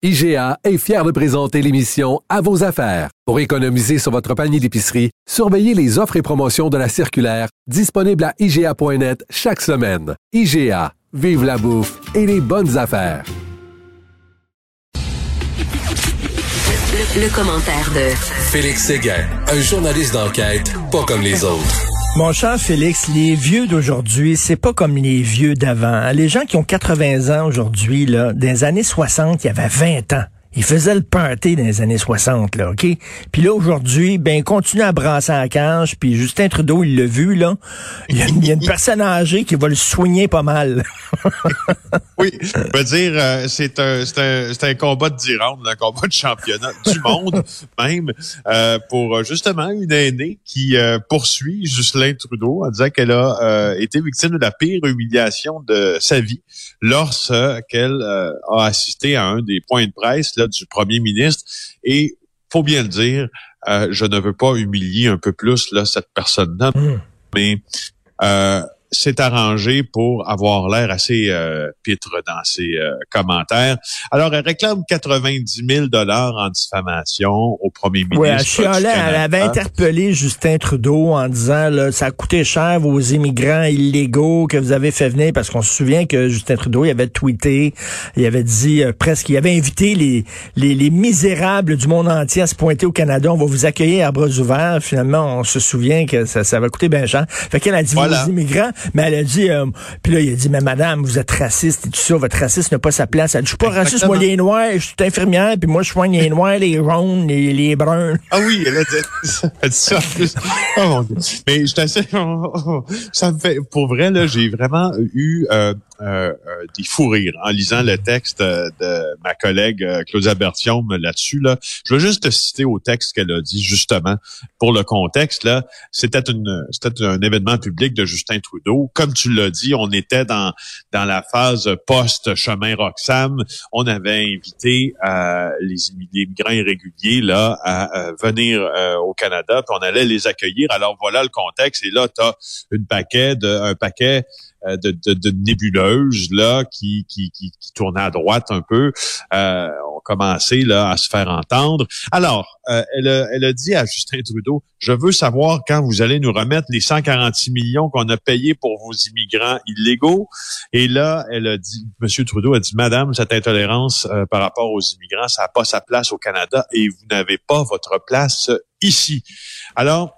IGA est fier de présenter l'émission À vos affaires. Pour économiser sur votre panier d'épicerie, surveillez les offres et promotions de la circulaire disponible à IGA.net chaque semaine. IGA, vive la bouffe et les bonnes affaires. Le, commentaire de Félix Séguin, un journaliste d'enquête pas comme les autres. Mon cher Félix, les vieux d'aujourd'hui, c'est pas comme les vieux d'avant. Les gens qui ont 80 ans aujourd'hui, là, les années 60, il y avait 20 ans. Il faisait le party dans les années 60, là, OK? Puis là, aujourd'hui, ben, il continue à brasser la cage, puis Justin Trudeau, il l'a vu, là. Il y, a, une personne âgée qui va le soigner pas mal. oui, je veux dire, euh, c'est un, un, un, combat de 10 un combat de championnat du monde, même, euh, pour justement une aînée qui euh, poursuit Justin Trudeau en disant qu'elle a été victime de la pire humiliation de sa vie lorsqu'elle a assisté à un des points de presse du premier ministre. Et faut bien le dire, euh, je ne veux pas humilier un peu plus là cette personne-là, hmm. mais euh, s'est arrangé pour avoir l'air assez euh, pitre dans ses euh, commentaires. Alors, elle réclame 90 000 dollars en diffamation au premier ministre. Oui, elle, elle avait interpellé Justin Trudeau en disant là, ça a coûté cher vos immigrants illégaux que vous avez fait venir parce qu'on se souvient que Justin Trudeau il avait tweeté, il avait dit euh, presque, il avait invité les, les, les misérables du monde entier à se pointer au Canada. On va vous accueillir à bras ouverts. Finalement, on se souvient que ça, ça va coûter bien cher. Fait qu'elle a dit vos immigrants mais elle a dit, euh, puis là, il a dit, mais madame, vous êtes raciste et tout ça, votre racisme n'a pas sa place. Elle dit, je suis pas raciste, moi, les noirs, je suis infirmière, puis moi, je soigne les noirs, les ronds, les, les bruns. Ah oui, elle a dit, elle dit ça en plus. Oh mon Dieu. Mais je t'assure, ça me fait, pour vrai, là, j'ai vraiment eu, euh, euh, euh, des fous en lisant le texte de ma collègue euh, Claudia Bertium là-dessus. Là. Je veux juste te citer au texte qu'elle a dit justement pour le contexte. là. C'était une c'était un événement public de Justin Trudeau. Comme tu l'as dit, on était dans dans la phase post-chemin Roxham. On avait invité euh, les, immigrants irréguliers là à, venir au Canada, puis on allait les accueillir. Alors voilà le contexte. Et là, tu as une paquet un paquet euh, de, de, de, nébuleuses là qui, qui, qui, qui, tournaient à droite un peu euh, ont commencé là à se faire entendre. Alors, euh, elle, a, elle a dit à Justin Trudeau, je veux savoir quand vous allez nous remettre les 146 millions qu'on a payés pour vos immigrants illégaux. Et là, elle a dit, Monsieur Trudeau a dit, Madame, cette intolérance euh, par rapport aux immigrants, ça n'a pas sa place au Canada et vous n'avez pas votre place ici. Alors,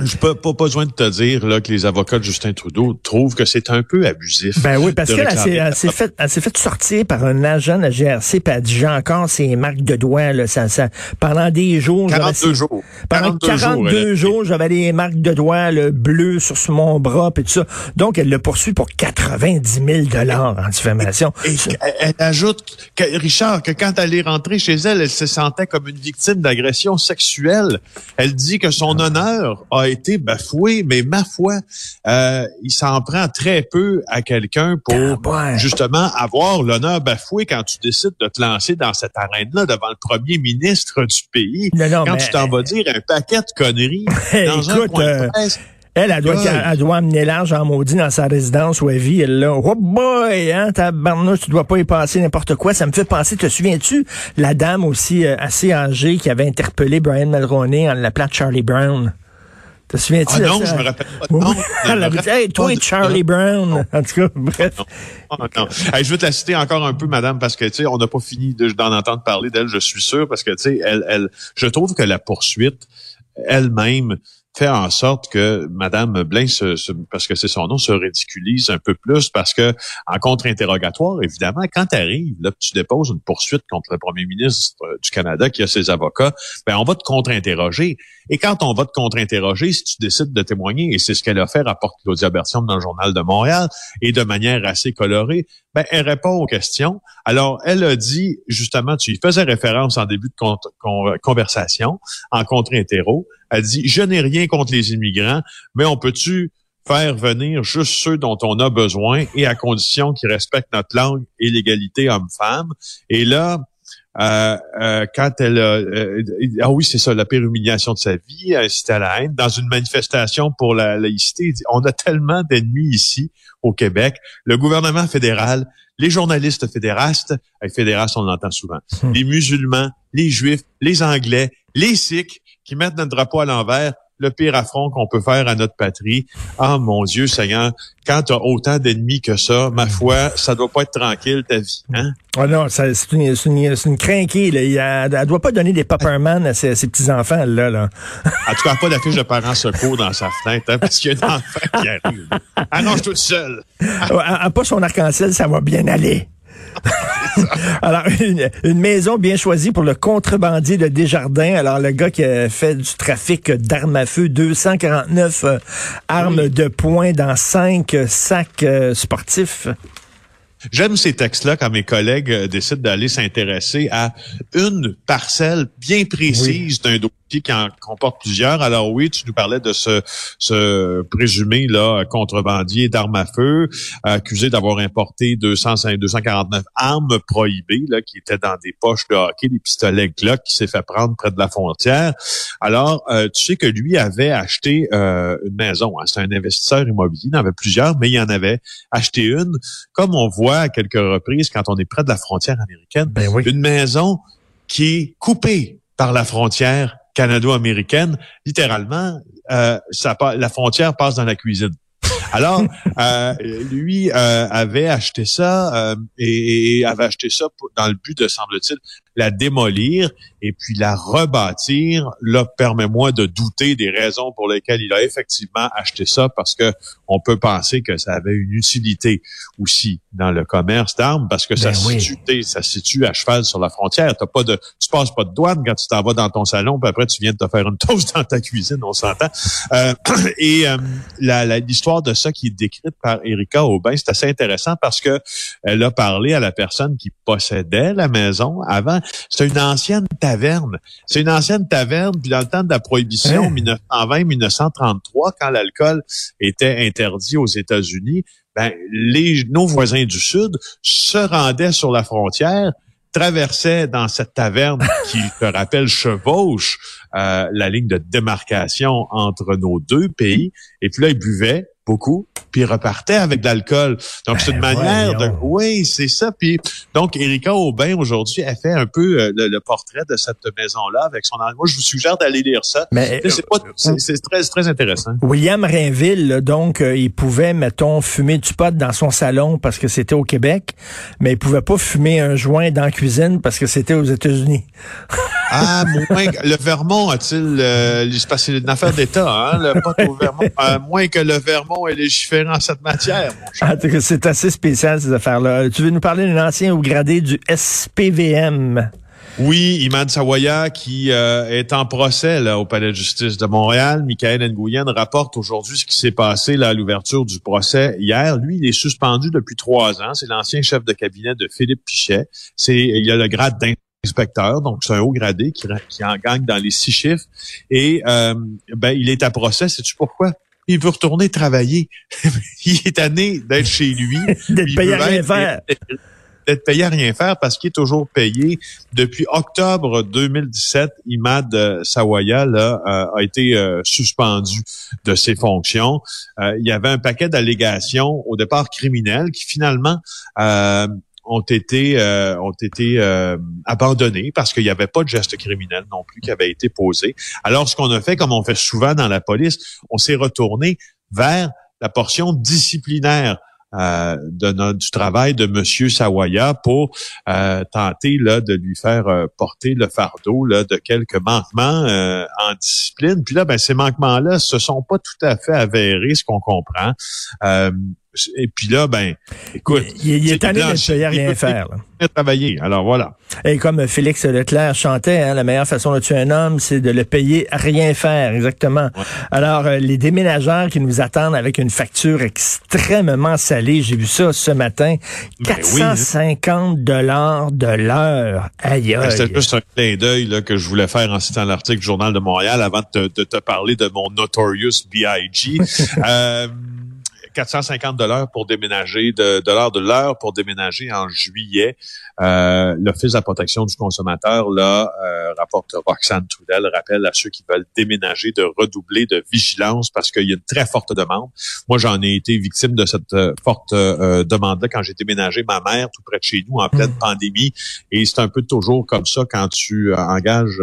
je peux pas besoin de te dire là que les avocats de Justin Trudeau trouvent que c'est un peu abusif. Ben oui, parce qu'elle s'est fait, elle s'est fait sortir par un agent de la GRC, puis elle dit j'ai encore ses marques de doigts là, ça, ça pendant des jours. 42 jours. Pendant 42, jours, j'avais des marques de doigts le bleu sur mon bras puis tout ça. Donc elle le poursuit pour 90 000 dollars en diffamation. Et, elle, ajoute que, Richard que quand elle est rentrée chez elle, elle se sentait comme une victime d'agression sexuelle. Elle dit que son honneur a été bafoué, mais ma foi, euh, il s'en prend très peu à quelqu'un pour ah, justement avoir l'honneur bafoué quand tu décides de te lancer dans cette arène-là devant le premier ministre du pays. quand tu t'en vas dire un paquet de conneries dans un point de euh, presse. Elle, elle doit, elle doit amener l'âge en maudit dans sa résidence où elle vit. Elle là, oh boy, hein, tabarnouche, tu dois pas y passer n'importe quoi. Ça me fait penser, te souviens-tu, la dame aussi euh, assez âgée qui avait interpellé Brian Mulroney en l'appelant Charlie Brown? Te souviens-tu ah non, je me rappelle pas. Non, Elle dit, hey, toi, Charlie Brown. En tout cas, bref. Non, non. je veux te la citer encore un peu, madame, parce que, tu sais, on n'a pas fini d'en entendre parler d'elle, je suis sûr, parce que, tu sais, elle, elle, je trouve que la poursuite, elle-même, fait en sorte que Madame Blain, parce que c'est son nom, se ridiculise un peu plus parce que en contre-interrogatoire, évidemment, quand tu arrives, tu déposes une poursuite contre le premier ministre euh, du Canada qui a ses avocats, ben on va te contre-interroger. Et quand on va te contre-interroger, si tu décides de témoigner, et c'est ce qu'elle a fait, rapporte Claudia Bertium dans le Journal de Montréal, et de manière assez colorée, ben, elle répond aux questions. Alors, elle a dit, justement, tu faisais référence en début de conversation, en contre-interro, elle dit, je n'ai rien contre les immigrants, mais on peut-tu faire venir juste ceux dont on a besoin et à condition qu'ils respectent notre langue et l'égalité homme-femme. Et là, euh, euh, quand elle a... Euh, ah oui, c'est ça, la pire humiliation de sa vie, c'était à la haine, dans une manifestation pour la laïcité. On a tellement d'ennemis ici au Québec. Le gouvernement fédéral, les journalistes fédérastes, les fédérastes, on l'entend souvent, hmm. les musulmans, les juifs, les anglais, les sikhs qui mettent notre drapeau à l'envers, le pire affront qu'on peut faire à notre patrie. Ah mon Dieu Seigneur, quand tu as autant d'ennemis que ça, ma foi, ça doit pas être tranquille ta vie. Hein? Oh non, c'est une, une, une crinquée. Là. Elle, doit pas donner des popperman à ses, petits-enfants. là, là. en tout cas, pas d'affiche de parents secours dans sa fenêtre, hein, parce qu'il y a un enfant qui arrive. Annonce toute seule. pas son arc-en-ciel, ça va bien aller. Alors, une, maison bien choisie pour le contrebandier de Desjardins. Alors, le gars qui a fait du trafic d'armes à feu, 249 euh, armes de poing dans cinq sacs euh, sportifs. J'aime ces textes-là quand mes collègues euh, décident d'aller s'intéresser à une parcelle bien précise d'un dossier qui en comporte plusieurs. Alors oui, tu nous parlais de ce, ce présumé là contrebandier d'armes à feu, accusé d'avoir importé 200, 249 armes prohibées là, qui étaient dans des poches de hockey, des pistolets Glock qui s'est fait prendre près de la frontière. Alors, euh, tu sais que lui avait acheté euh, une maison. Hein. C'est un investisseur immobilier, il en avait plusieurs, mais il en avait acheté une. Comme on voit à quelques reprises quand on est près de la frontière américaine, ben une maison qui est coupée par la frontière canado-américaine, littéralement, euh, ça, la frontière passe dans la cuisine. Alors, euh, lui euh, avait acheté ça euh, et, avait acheté ça dans le but de, semble-t-il, la démolir et puis la rebâtir. Là, permet-moi de douter des raisons pour lesquelles il a effectivement acheté ça, parce que on peut penser que ça avait une utilité aussi dans le commerce d'armes, parce que ça, ben situe, ça situe à cheval sur la frontière. T'as pas de, tu passes pas de douane quand tu t'en vas dans ton salon, puis après tu viens de te faire une toast dans ta cuisine, on s'entend. et l'histoire de ça qui est décrite par Erika Aubin, c'est assez intéressant parce que elle a parlé à la personne qui possédait la maison avant. C'est une ancienne taverne. C'est une ancienne taverne, puis dans le temps de la prohibition, 1920-1933, hein? quand l'alcool était interdit aux États-Unis, ben, les, nos voisins du Sud se rendaient sur la frontière traversaient dans cette taverne qui, te rappelle, chevauche euh, la ligne de démarcation entre nos deux pays. Et puis là, ils buvaient beaucoup, puis repartait avec de l'alcool. Donc, c'est une ben, manière de... Oui, c'est ça. Puis, donc, Erika Aubin, aujourd'hui, a fait un peu euh, le, portrait de cette maison-là avec son... Moi, je vous suggère d'aller lire ça. Mais c'est euh, très, très intéressant. William Rainville, donc, euh, il pouvait, mettons, fumer du pot dans son salon parce que c'était au Québec, mais il pouvait pas fumer un joint dans la cuisine parce que c'était aux États-Unis. ah, moins, le Vermont a-t-il... Euh, c'est une affaire d'État, hein, le pot au Vermont. moins que le Vermont et cette matière. Ah, c'est assez spécial, ces affaires-là. Tu veux nous parler d'un ancien haut gradé du SPVM? Oui, Imad Sawaya qui euh, est en procès là, au Palais de justice de Montréal. Michael Nguyen rapporte aujourd'hui ce qui s'est passé là, à l'ouverture du procès hier. Lui, il est suspendu depuis trois ans. C'est l'ancien chef de cabinet de Philippe Pichet. C'est il a le grade d'inspecteur, donc c'est un haut gradé qui, qui en gagne dans les six chiffres. Et euh, ben, il est à procès. Sais-tu pourquoi? Il veut retourner travailler. il est tanné d'être chez lui. d'être payé à rien faire. D'être payé à rien faire parce qu'il est toujours payé. Depuis octobre 2017, Imad euh, Sawaya là, euh, a été euh, suspendu de ses fonctions. il y avait un paquet d'allégations au départ criminelles qui finalement ont été euh, ont été euh, abandonnés parce qu'il n'y avait pas de geste criminel non plus qui avait été posé. Alors ce qu'on a fait, comme on fait souvent dans la police, on s'est retourné vers la portion disciplinaire euh, de notre, du travail de Monsieur Sawaya pour tenter là de lui faire porter le fardeau là de quelques manquements en discipline. Puis là, ben ces manquements-là se sont pas tout à fait avérés, ce qu'on comprend. Et puis là, ben, écoute. Il, est allé de rien faire. Là. Travailler. Alors voilà. Et comme Félix Leclerc chantait, hein, la meilleure façon de tuer un homme, c'est de le payer à rien faire. Exactement. Alors, euh, les déménageurs qui nous attendent avec une facture extrêmement salée, j'ai vu ça ce matin, 450 ben hein. dollars de l'heure. Aïe, ben, aïe. C'était juste un clin d'œil que je voulais faire en citant l'article du Journal de Montréal avant de te, de te parler de mon Notorious B.I.G. euh, 450 dollars pour déménager, de dollars de l'heure pour déménager en juillet. Euh, L'Office de la protection du consommateur, là, euh, rapporte Roxane Trudel, rappelle à ceux qui veulent déménager de redoubler de vigilance parce qu'il y a une très forte demande. Moi, j'en ai été victime de cette euh, forte euh, demande-là quand j'ai déménagé ma mère tout près de chez nous en pleine mm. pandémie. Et c'est un peu toujours comme ça quand tu engages,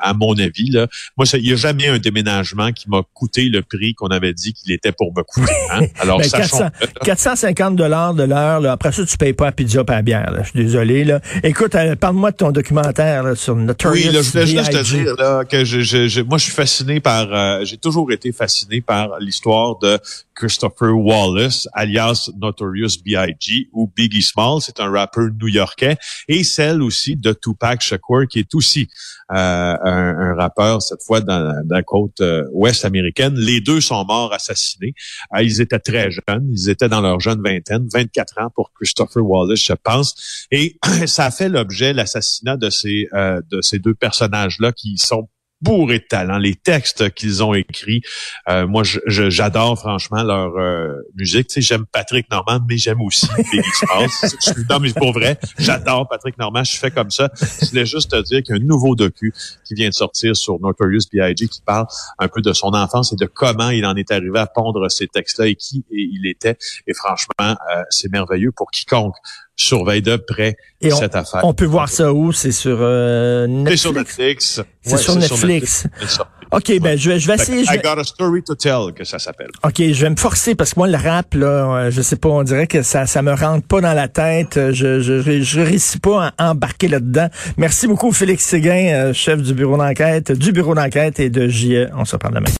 à mon avis. Là. Moi, il n'y a jamais un déménagement qui m'a coûté le prix qu'on avait dit qu'il était pour me coûter. Hein? Alors, 450 dollars de l'heure. Après ça, tu payes pas à pizza pas à bière. Je suis désolé. Écoute, euh, parle-moi de ton documentaire sur Notorious Oui, je voulais juste te dire que je, moi, je suis fasciné par... Euh, j'ai toujours été fasciné par l'histoire de Christopher Wallace, alias Notorious B.I.G. ou Biggie Small. C'est un rappeur new-yorkais. Et celle aussi de Tupac Shakur, qui est aussi euh, un, rappeur, cette fois dans, la côte ouest américaine. Les deux sont morts assassinés. ils étaient très jeunes. Ils étaient dans leur jeune vingtaine, 24 ans pour Christopher Wallace, je pense. Et ça fait l'objet, l'assassinat de ces, euh, de ces deux personnages-là qui sont bourrés de talent, les textes qu'ils ont écrits. Euh, moi, j'adore franchement leur euh, musique. Tu sais, j'aime Patrick Normand, mais j'aime aussi Biggie Smalls. non, mais pour vrai, j'adore Patrick Normand. Je fais comme ça. Je voulais juste te dire qu'il y a un nouveau docu qui vient de sortir sur Notorious B.I.G. qui parle un peu de son enfance et de comment il en est arrivé à pondre ces textes-là et qui il était. Et franchement, c'est merveilleux pour quiconque surveille de près cette affaire. On peut voir ça où? C'est sur euh, Netflix? C'est sur Netflix. C'est sur Netflix. OK, ben je vais, je vais essayer. I got a story to tell que ça s'appelle. OK, je vais me forcer parce que moi le rap là, euh, je sais pas, on dirait que ça ça me rentre pas dans la tête. Je je je, réussis pas à embarquer là-dedans. Merci beaucoup Félix Séguin, euh, chef du bureau d'enquête, du bureau d'enquête et de JE. On se reparle demain.